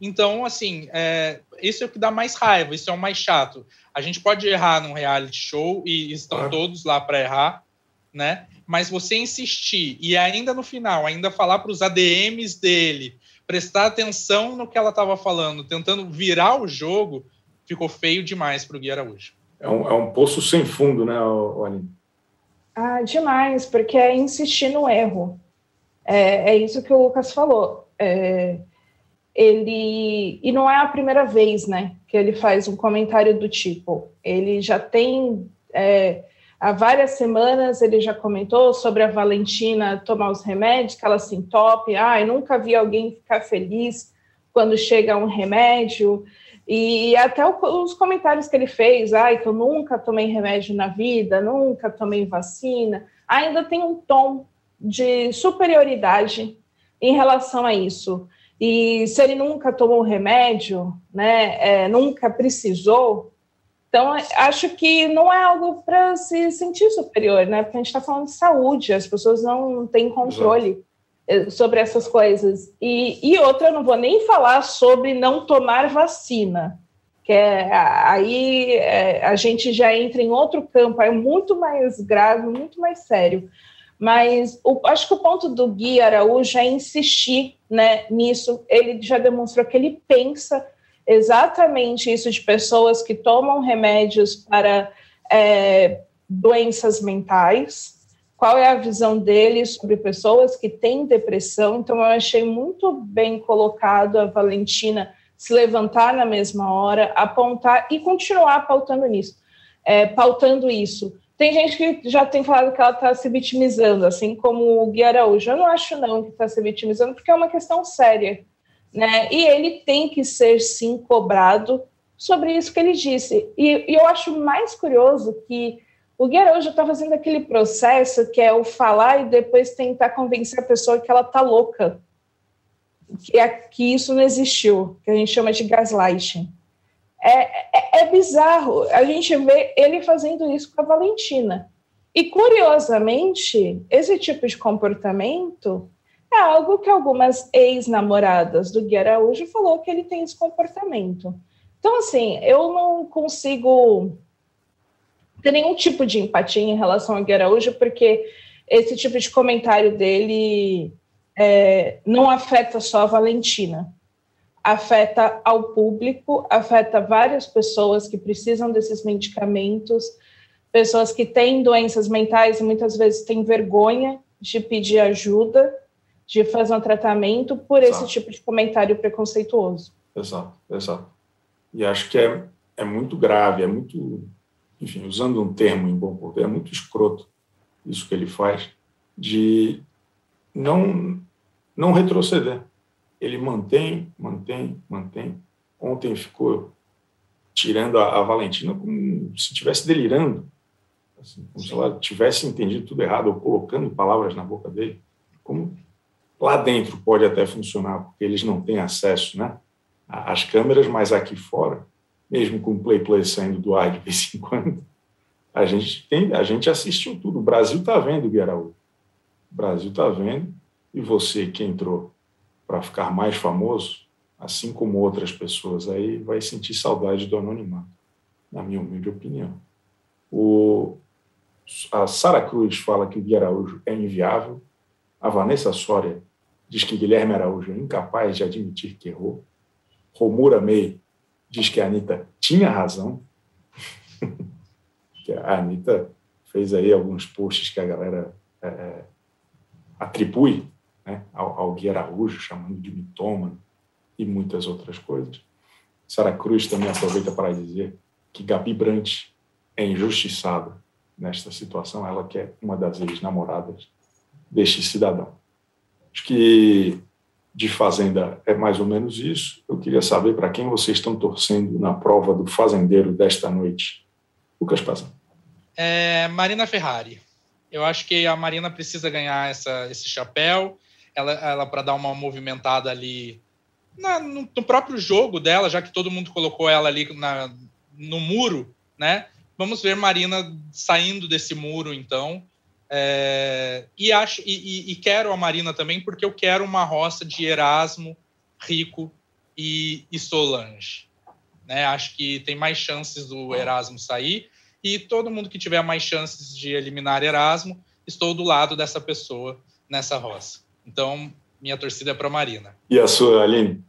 Então, assim, é, isso é o que dá mais raiva, isso é o mais chato. A gente pode errar num reality show e estão todos lá para errar, né? Mas você insistir e ainda no final, ainda falar para os ADMs dele, prestar atenção no que ela estava falando, tentando virar o jogo, ficou feio demais para o Gui Araújo. É um, é um poço sem fundo, né, Aline? Ah, demais, porque é insistir no erro. É, é isso que o Lucas falou. É, ele e não é a primeira vez, né, que ele faz um comentário do tipo. Ele já tem é, há várias semanas ele já comentou sobre a Valentina tomar os remédios, que ela se entope. Ah, eu nunca vi alguém ficar feliz quando chega um remédio. E até os comentários que ele fez, ai, que eu nunca tomei remédio na vida, nunca tomei vacina, ainda tem um tom de superioridade em relação a isso. E se ele nunca tomou remédio, né, é, nunca precisou, então acho que não é algo para se sentir superior, né? Porque a gente está falando de saúde, as pessoas não têm controle. Exato sobre essas coisas. E, e outra, eu não vou nem falar sobre não tomar vacina, que é, aí é, a gente já entra em outro campo, é muito mais grave, muito mais sério. Mas o, acho que o ponto do Gui Araújo é insistir né, nisso. Ele já demonstrou que ele pensa exatamente isso de pessoas que tomam remédios para é, doenças mentais, qual é a visão dele sobre pessoas que têm depressão. Então, eu achei muito bem colocado a Valentina se levantar na mesma hora, apontar e continuar pautando nisso, é, pautando isso. Tem gente que já tem falado que ela está se vitimizando, assim como o Gui Araújo. Eu não acho não que está se vitimizando, porque é uma questão séria, né? E ele tem que ser sim cobrado sobre isso que ele disse. E, e eu acho mais curioso que o Guerra hoje está fazendo aquele processo que é o falar e depois tentar convencer a pessoa que ela está louca, que, é, que isso não existiu, que a gente chama de gaslighting. É, é, é bizarro, a gente vê ele fazendo isso com a Valentina. E, curiosamente, esse tipo de comportamento é algo que algumas ex-namoradas do Gui Araújo falou que ele tem esse comportamento. Então, assim, eu não consigo ter nenhum tipo de empatia em relação ao Gui Araújo, porque esse tipo de comentário dele é, não afeta só a Valentina, afeta ao público, afeta várias pessoas que precisam desses medicamentos, pessoas que têm doenças mentais e muitas vezes têm vergonha de pedir ajuda, de fazer um tratamento por exato. esse tipo de comentário preconceituoso. Exato, exato. E acho que é, é muito grave, é muito enfim, usando um termo em bom português, é muito escroto isso que ele faz, de não, não retroceder. Ele mantém, mantém, mantém. Ontem ficou tirando a, a Valentina como se estivesse delirando, assim, como Sim. se ela tivesse entendido tudo errado, ou colocando palavras na boca dele. Como lá dentro pode até funcionar, porque eles não têm acesso né, às câmeras, mas aqui fora mesmo com o Play Play saindo do ar de vez em quando, a gente, tem, a gente assistiu tudo. O Brasil está vendo, Guiaraú. O Brasil está vendo. E você que entrou para ficar mais famoso, assim como outras pessoas aí, vai sentir saudade do anonimato, na minha humilde opinião. O, a Sara Cruz fala que o Gui Araújo é inviável. A Vanessa Soria diz que Guilherme Araújo é incapaz de admitir que errou. Romura May diz que a Anitta tinha razão, que a Anitta fez aí alguns posts que a galera é, é, atribui né, ao, ao Gui Araújo, chamando de mitômano e muitas outras coisas. Sara Cruz também aproveita para dizer que Gabi Brant é injustiçada nesta situação, ela que é uma das ex-namoradas deste cidadão. Acho que de Fazenda é mais ou menos isso. Eu queria saber para quem vocês estão torcendo na prova do fazendeiro desta noite. Lucas Pazan. É, Marina Ferrari. Eu acho que a Marina precisa ganhar essa, esse chapéu, ela, ela para dar uma movimentada ali na, no, no, próprio jogo dela, já que todo mundo colocou ela ali na, no muro, né? Vamos ver Marina saindo desse muro, então. É, e, acho, e, e, quero a Marina também, porque eu quero uma roça de Erasmo, Rico e, e Solange. Né? Acho que tem mais chances do Erasmo sair. E todo mundo que tiver mais chances de eliminar Erasmo, estou do lado dessa pessoa nessa roça. Então, minha torcida é para Marina. E a sua, Aline?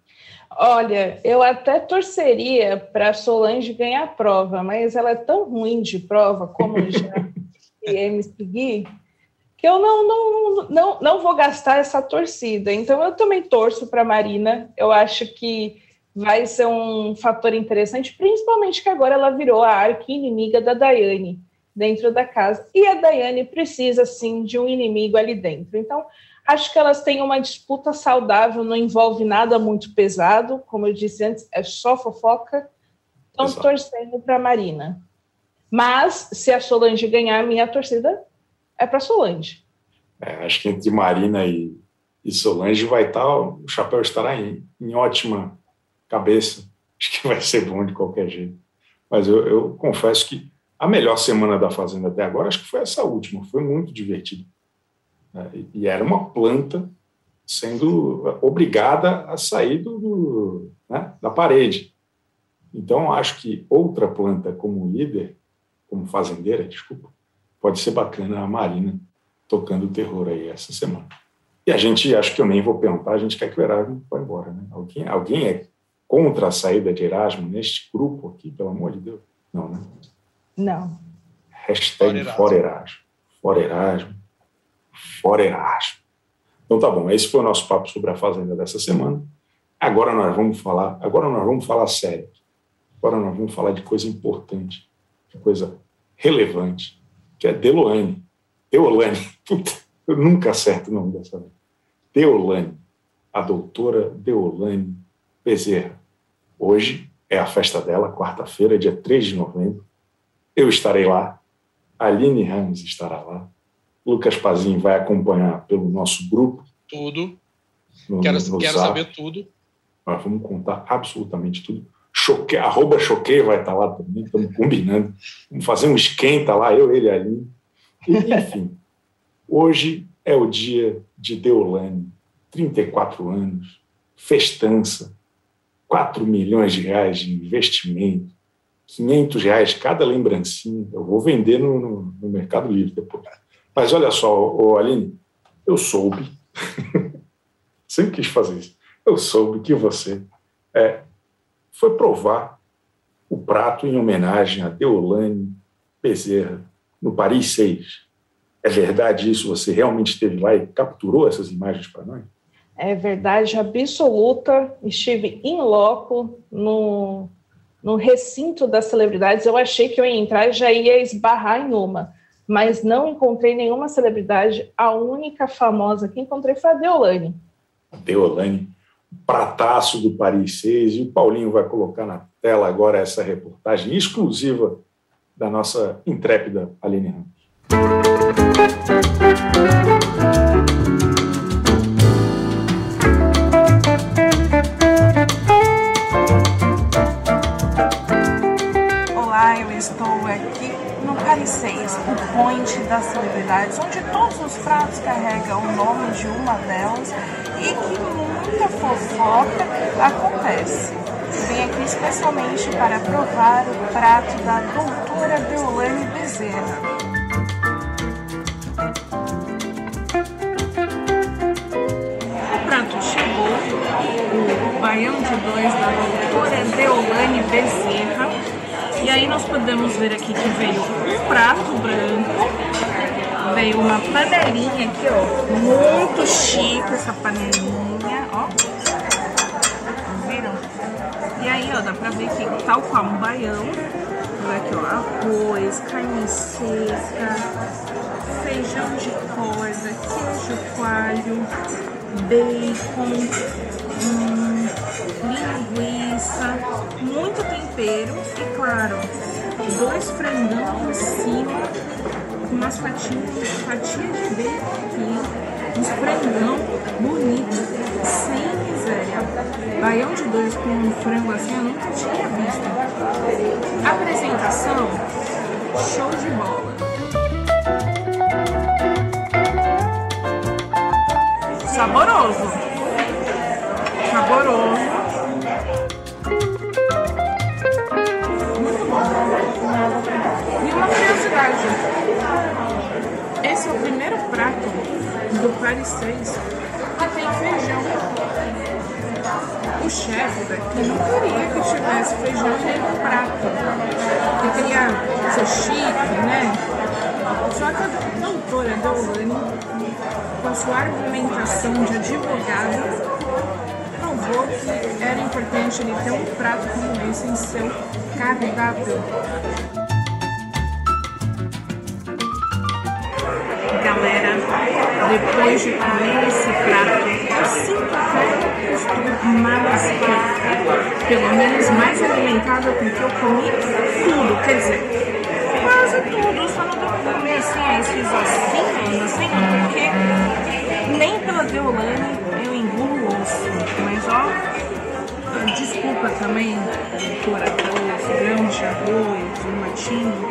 Olha, eu até torceria para Solange ganhar a prova, mas ela é tão ruim de prova, como já me seguir, que eu não, não, não, não vou gastar essa torcida. Então, eu também torço para Marina. Eu acho que vai ser um fator interessante, principalmente que agora ela virou a arca inimiga da Daiane dentro da casa. E a Daiane precisa, sim, de um inimigo ali dentro. Então, Acho que elas têm uma disputa saudável, não envolve nada muito pesado, como eu disse antes, é só fofoca. Estão torcendo para a Marina. Mas, se a Solange ganhar, minha torcida é para Solange. É, acho que entre Marina e, e, Solange vai estar, tá, o chapéu estará em, em, ótima cabeça. Acho que vai ser bom de qualquer jeito. Mas eu, eu confesso que a melhor semana da Fazenda até agora, acho que foi essa última. Foi muito divertido. Né? E era uma planta sendo obrigada a sair do, do né, da parede. Então, acho que outra planta como líder, como fazendeira, desculpa, pode ser bacana a Marina tocando terror aí essa semana. E a gente, acho que eu nem vou perguntar, a gente quer que o Erasmo vá embora, né? Alguém, alguém é contra a saída de Erasmo neste grupo aqui, pelo amor de Deus? Não, né? Não. Hashtag fora Erasmo. Fora Erasmo fora Erasmo. Então tá bom, esse foi o nosso papo sobre a Fazenda dessa semana. Agora nós vamos falar, agora nós vamos falar sério. Agora nós vamos falar de coisa importante, coisa relevante, que é Deloane. Deolane, puta, eu nunca acerto o nome dessa vez. Deolane, a doutora Deolane Bezerra. Hoje é a festa dela, quarta-feira, dia 3 de novembro. Eu estarei lá, Aline Ramos estará lá, Lucas Pazin vai acompanhar pelo nosso grupo. Tudo. No, quero no quero saber tudo. Nós vamos contar absolutamente tudo. Choque, arroba Choquei vai estar lá também, estamos combinando. Vamos fazer um esquenta lá, eu, ele ali. Enfim, hoje é o dia de Deolane, 34 anos, festança, 4 milhões de reais de investimento, 500 reais cada lembrancinha. Eu vou vender no, no, no Mercado Livre depois. Mas olha só, ô Aline, eu soube, sempre quis fazer isso, eu soube que você é, foi provar o prato em homenagem a Deolane Bezerra no Paris 6. É verdade isso? Você realmente esteve lá e capturou essas imagens para nós? É verdade absoluta. Estive em loco no, no recinto das celebridades. Eu achei que eu ia entrar e já ia esbarrar em uma mas não encontrei nenhuma celebridade. A única famosa que encontrei foi a Deolane. Deolane, prataço do Paris 6, e o Paulinho vai colocar na tela agora essa reportagem exclusiva da nossa intrépida Aline Ramos. O point das celebridades, onde todos os pratos carregam o nome de uma delas e que muita fofoca acontece. Vim aqui especialmente para provar o prato da doutora Deolane Bezerra. Chegou, o baião de dois da doutora Deolane Bezerra aí nós podemos ver aqui que veio um prato branco, veio uma panelinha aqui, ó, muito chique essa panelinha, ó. Viram? E aí, ó, dá pra ver que tal qual um baião, aqui, ó, arroz, carne seca, feijão de corda, queijo coalho, bacon, hum, linguiça, muito tempero e, claro, dois frangão em cima, com umas fatias, fatias de bacon aqui, uns frangão bonito, sem miséria. Baião de dois com um frango assim eu nunca tinha visto. Apresentação, show de bola. Saboroso. Saboroso. Prato do Paris 6 que tem feijão. O chefe daqui não queria que tivesse feijão nem no prato. Ele queria ser chique, né? Só que a doutora Deolane com a sua argumentação de advogado, provou que era importante ele ter um prato como esse em seu cardápio. Depois de comer esse prato, eu sinto até que estou mais pelo menos mais alimentada porque eu comi tudo, quer dizer, quase tudo, só não pra comer assim esses ossinhos, assim, porque nem pela Deolane eu engulo o osso. Mas ó, desculpa também por arroz, grão de arroz, um matinho,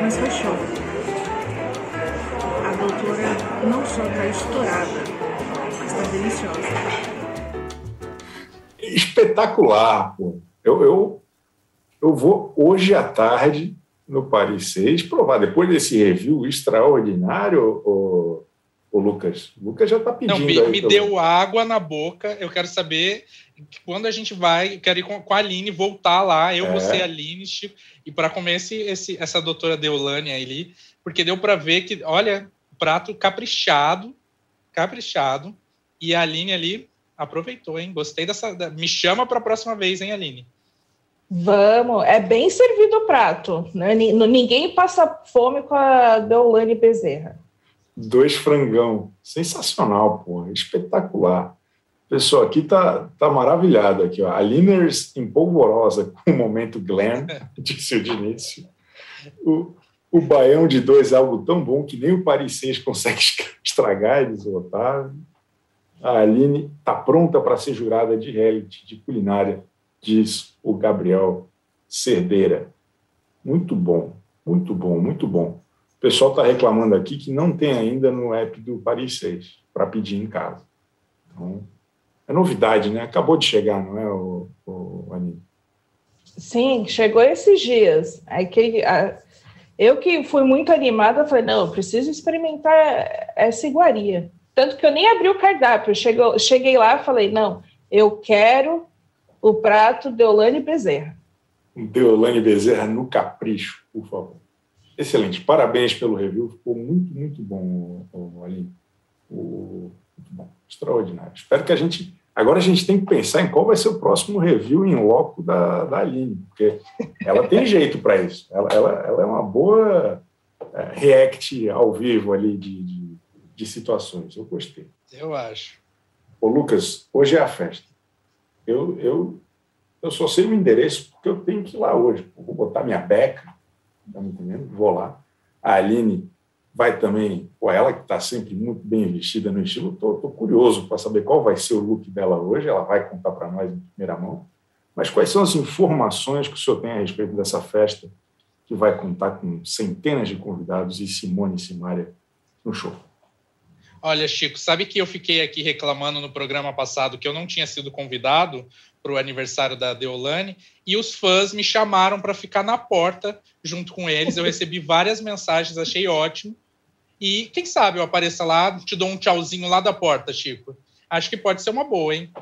mas. A doutora não só tá estourada, mas tá deliciosa. Espetacular, pô. Eu, eu, eu vou hoje à tarde no Paris 6 provar. Depois desse review extraordinário, o, o Lucas, o Lucas já está pedindo. Não, me, me deu água na boca. Eu quero saber quando a gente vai. Eu quero ir com, com a Aline, voltar lá. Eu, é. você, a Aline, Chico, e para comer esse, esse, essa doutora Deolane ali, porque deu para ver que, olha, prato caprichado, caprichado. E a Aline ali aproveitou, hein? Gostei dessa. Me chama para a próxima vez, hein, Aline? Vamos, é bem servido o prato. Né? Ninguém passa fome com a Deolane Bezerra. Dois frangão. Sensacional, pô. Espetacular. Pessoal, aqui tá, tá maravilhado aqui, ó. A Liners empolvorosa com o momento Glenn, disse o de início. O, o baião de dois é algo tão bom que nem o Paris 6 consegue estragar, eles Otávio. A Aline tá pronta para ser jurada de reality, de culinária diz o Gabriel Cerdeira. Muito bom, muito bom, muito bom. O pessoal está reclamando aqui que não tem ainda no app do Paris 6 para pedir em casa. Então, é novidade, né? Acabou de chegar, não é, o, o? Sim, chegou esses dias. Aí que eu que fui muito animada, falei, não, preciso experimentar essa iguaria. Tanto que eu nem abri o cardápio. Chegou, cheguei lá e falei, não, eu quero o prato Deolane Bezerra. Deolane Bezerra no capricho, por favor. Excelente. Parabéns pelo review. Ficou muito, muito bom, Aline. Muito bom. Extraordinário. Espero que a gente. Agora a gente tem que pensar em qual vai ser o próximo review em loco da, da Aline, porque ela tem jeito para isso. Ela, ela, ela, é uma boa é, react ao vivo ali de, de, de situações. Eu gostei. Eu acho. Ô, Lucas, hoje é a festa. Eu, eu, eu só sei o endereço porque eu tenho que ir lá hoje. vou botar minha beca, tá me entendendo? Vou lá. A Aline vai também, ou ela que está sempre muito bem vestida no estilo, estou curioso para saber qual vai ser o look dela hoje, ela vai contar para nós em primeira mão. Mas quais são as informações que o senhor tem a respeito dessa festa que vai contar com centenas de convidados e Simone e Simária no show? Olha, Chico, sabe que eu fiquei aqui reclamando no programa passado que eu não tinha sido convidado para o aniversário da Deolane e os fãs me chamaram para ficar na porta junto com eles. Eu recebi várias mensagens, achei ótimo. E quem sabe eu apareça lá, te dou um tchauzinho lá da porta, Chico. Acho que pode ser uma boa, hein?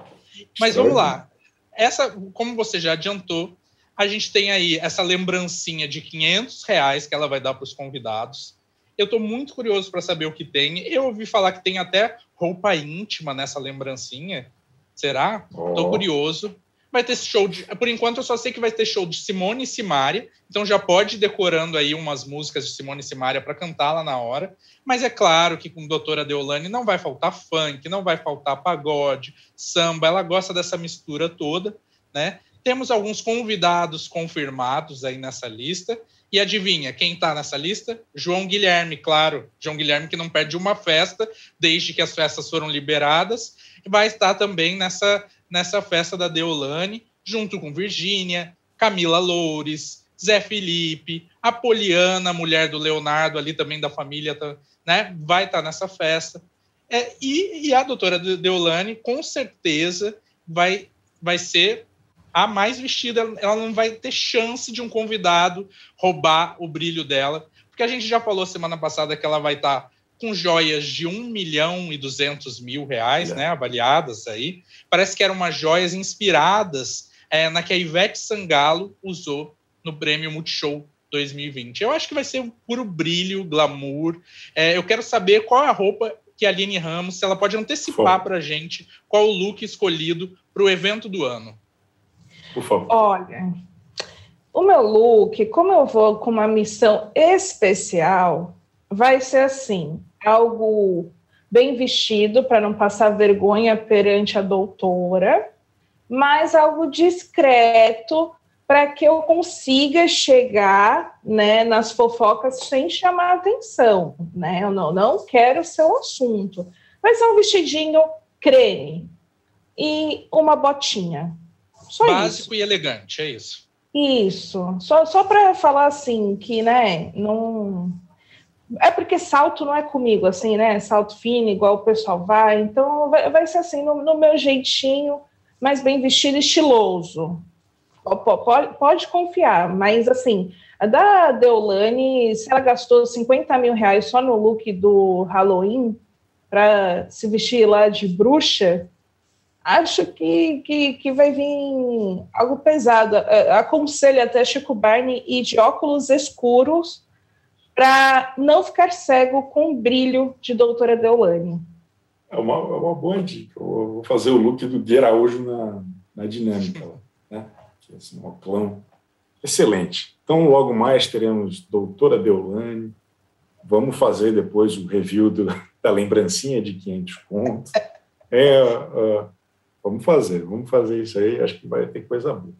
Mas vamos lá. Essa, como você já adiantou, a gente tem aí essa lembrancinha de 500 reais que ela vai dar para os convidados. Eu estou muito curioso para saber o que tem. Eu ouvi falar que tem até roupa íntima nessa lembrancinha. Será? Estou oh. curioso. Vai ter show de. Por enquanto, eu só sei que vai ter show de Simone e Simária. Então já pode ir decorando aí umas músicas de Simone e Simária para cantar lá na hora. Mas é claro que com doutora Deolane não vai faltar funk, não vai faltar pagode, samba. Ela gosta dessa mistura toda, né? Temos alguns convidados confirmados aí nessa lista. E adivinha, quem está nessa lista? João Guilherme, claro. João Guilherme que não perde uma festa desde que as festas foram liberadas. E vai estar também nessa, nessa festa da Deolane, junto com Virgínia, Camila Loures, Zé Felipe, a Poliana, mulher do Leonardo, ali também da família, tá, né? Vai estar nessa festa. É, e, e a doutora Deolane, com certeza, vai, vai ser a mais vestida, ela não vai ter chance de um convidado roubar o brilho dela, porque a gente já falou semana passada que ela vai estar tá com joias de 1 milhão e 200 mil reais, é. né, avaliadas aí. Parece que eram umas joias inspiradas é, na que a Ivete Sangalo usou no prêmio Multishow 2020. Eu acho que vai ser um puro brilho, glamour. É, eu quero saber qual é a roupa que a Aline Ramos, se ela pode antecipar para a gente qual o look escolhido para o evento do ano. Por favor. Olha, o meu look, como eu vou com uma missão especial, vai ser assim: algo bem vestido para não passar vergonha perante a doutora, mas algo discreto para que eu consiga chegar né, nas fofocas sem chamar atenção. Né? Eu não, não quero o assunto. Vai ser um vestidinho creme e uma botinha. Só Básico isso. e elegante, é isso. Isso. Só, só para falar assim que, né, não. É porque salto não é comigo, assim, né? Salto fino, igual o pessoal vai. Então, vai, vai ser assim, no, no meu jeitinho, mas bem vestido, estiloso. Pode, pode confiar, mas assim, a da Deolane, se ela gastou 50 mil reais só no look do Halloween para se vestir lá de bruxa, acho que, que, que vai vir algo pesado. Aconselho até Chico Barney ir de óculos escuros para não ficar cego com o brilho de Doutora Deolane. É uma, é uma boa dica. Eu vou fazer o look do Gui Araújo na, na dinâmica. Né? Assim, um clã excelente. Então, logo mais teremos Doutora Deolane. Vamos fazer depois o review do, da lembrancinha de 500 contos. É, uh, Vamos fazer, vamos fazer isso aí, acho que vai ter coisa boa.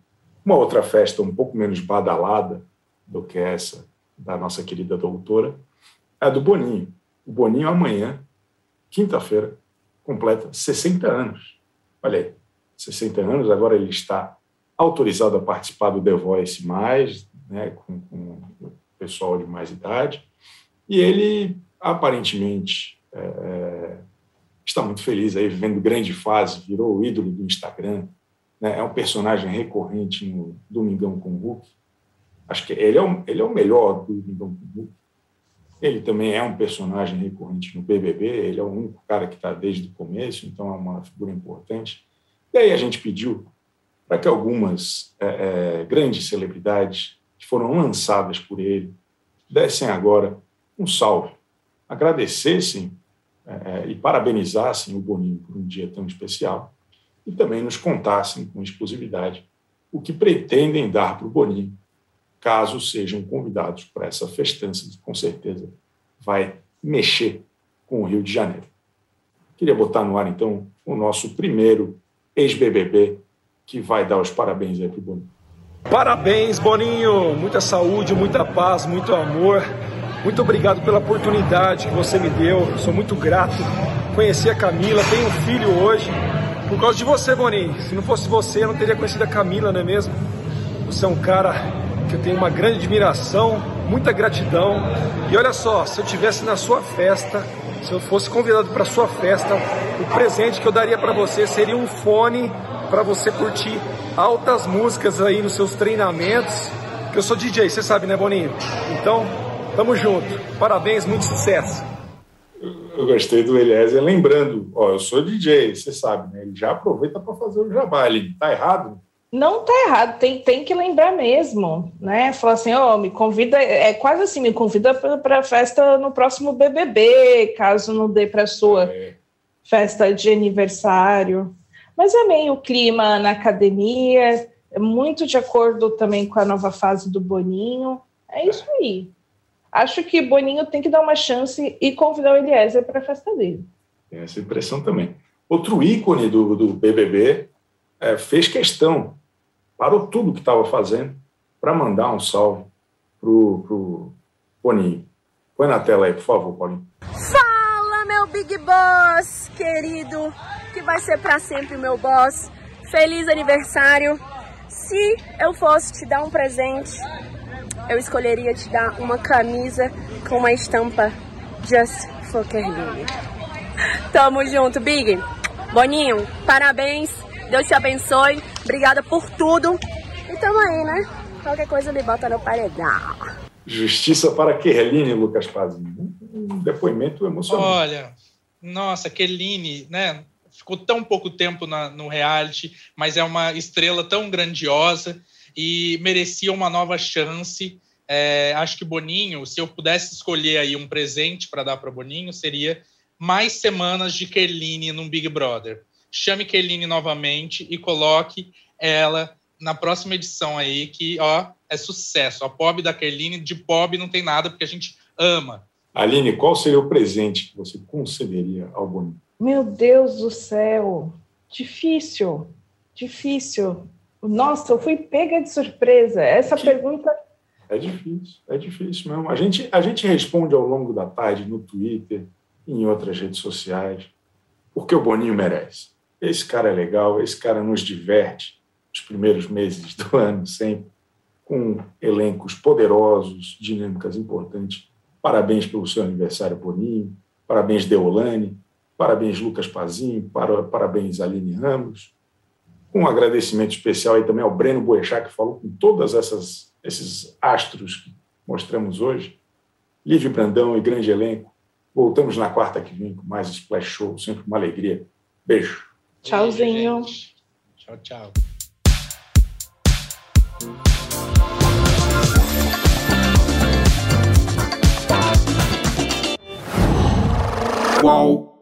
Uma outra festa um pouco menos badalada do que essa da nossa querida doutora é do Boninho. O Boninho amanhã, quinta-feira, completa 60 anos. Olha aí, 60 anos, agora ele está autorizado a participar do The Voice mais, né, com, com o pessoal de mais idade, e ele aparentemente é, é está muito feliz aí, vivendo grande fase, virou o ídolo do Instagram, né? é um personagem recorrente no Domingão com o Hulk. Acho que ele é o, ele é o melhor do Domingão Hulk. Ele também é um personagem recorrente no BBB, ele é o único cara que está desde o começo, então é uma figura importante. E aí a gente pediu para que algumas é, é, grandes celebridades que foram lançadas por ele dessem agora um salve, agradecessem é, e parabenizassem o Boninho por um dia tão especial e também nos contassem com exclusividade o que pretendem dar para o Boninho, caso sejam convidados para essa festança que com certeza vai mexer com o Rio de Janeiro. Queria botar no ar, então, o nosso primeiro ex-BBB que vai dar os parabéns aí para o Boninho. Parabéns, Boninho! Muita saúde, muita paz, muito amor muito obrigado pela oportunidade que você me deu. sou muito grato. Conheci a Camila, tenho um filho hoje. Por causa de você, Boninho. Se não fosse você, eu não teria conhecido a Camila, não é mesmo? Você é um cara que eu tenho uma grande admiração, muita gratidão. E olha só, se eu tivesse na sua festa, se eu fosse convidado para sua festa, o presente que eu daria para você seria um fone para você curtir altas músicas aí nos seus treinamentos. Que eu sou DJ, você sabe, né, Boninho? Então, Tamo junto. Parabéns, muito sucesso. Eu gostei do Eliezer, lembrando, ó, eu sou DJ, você sabe, né? Ele já aproveita para fazer o jabá. Ele tá errado? Não tá errado, tem, tem que lembrar mesmo, né? Falar assim, ó, oh, me convida, é quase assim, me convida para a festa no próximo BBB, caso não dê para sua é. festa de aniversário. Mas amei o clima na academia, é muito de acordo também com a nova fase do Boninho. É isso aí. Acho que Boninho tem que dar uma chance e convidar o Eliezer para a festa dele. Tem essa impressão também. Outro ícone do, do BBB é, fez questão, parou tudo que estava fazendo para mandar um salve para o Boninho. Põe na tela aí, por favor, Paulinho. Fala, meu Big Boss querido, que vai ser para sempre o meu boss. Feliz aniversário. Se eu fosse te dar um presente, eu escolheria te dar uma camisa com uma estampa Just for Kerline. Tamo junto, Big. Boninho, parabéns. Deus te abençoe. Obrigada por tudo. E tamo aí, né? Qualquer coisa me bota no paredão. Justiça para Kerline, Lucas Pazinho. Um depoimento emocionante. Olha, nossa, Kerline, né? Ficou tão pouco tempo na, no reality, mas é uma estrela tão grandiosa e merecia uma nova chance. É, acho que Boninho, se eu pudesse escolher aí um presente para dar para Boninho, seria mais semanas de Kerline no Big Brother. Chame Kerline novamente e coloque ela na próxima edição aí, que ó, é sucesso. A pobre da Kerline, de pobre não tem nada, porque a gente ama. Aline, qual seria o presente que você concederia ao Boninho? Meu Deus do céu, difícil, difícil. Nossa, eu fui pega de surpresa. Essa que... pergunta. É difícil, é difícil mesmo. A gente, a gente responde ao longo da tarde no Twitter, em outras redes sociais, porque o Boninho merece. Esse cara é legal, esse cara nos diverte os primeiros meses do ano, sempre, com elencos poderosos, dinâmicas importantes. Parabéns pelo seu aniversário, Boninho. Parabéns, Deolane. Parabéns, Lucas Pazinho. Parabéns, Aline Ramos. Um agradecimento especial aí também ao Breno Boechat, que falou com todos esses astros que mostramos hoje. Livre Brandão e grande elenco. Voltamos na quarta que vem com mais Splash Show, sempre uma alegria. Beijo. Tchauzinho. Tchau, tchau. Qual?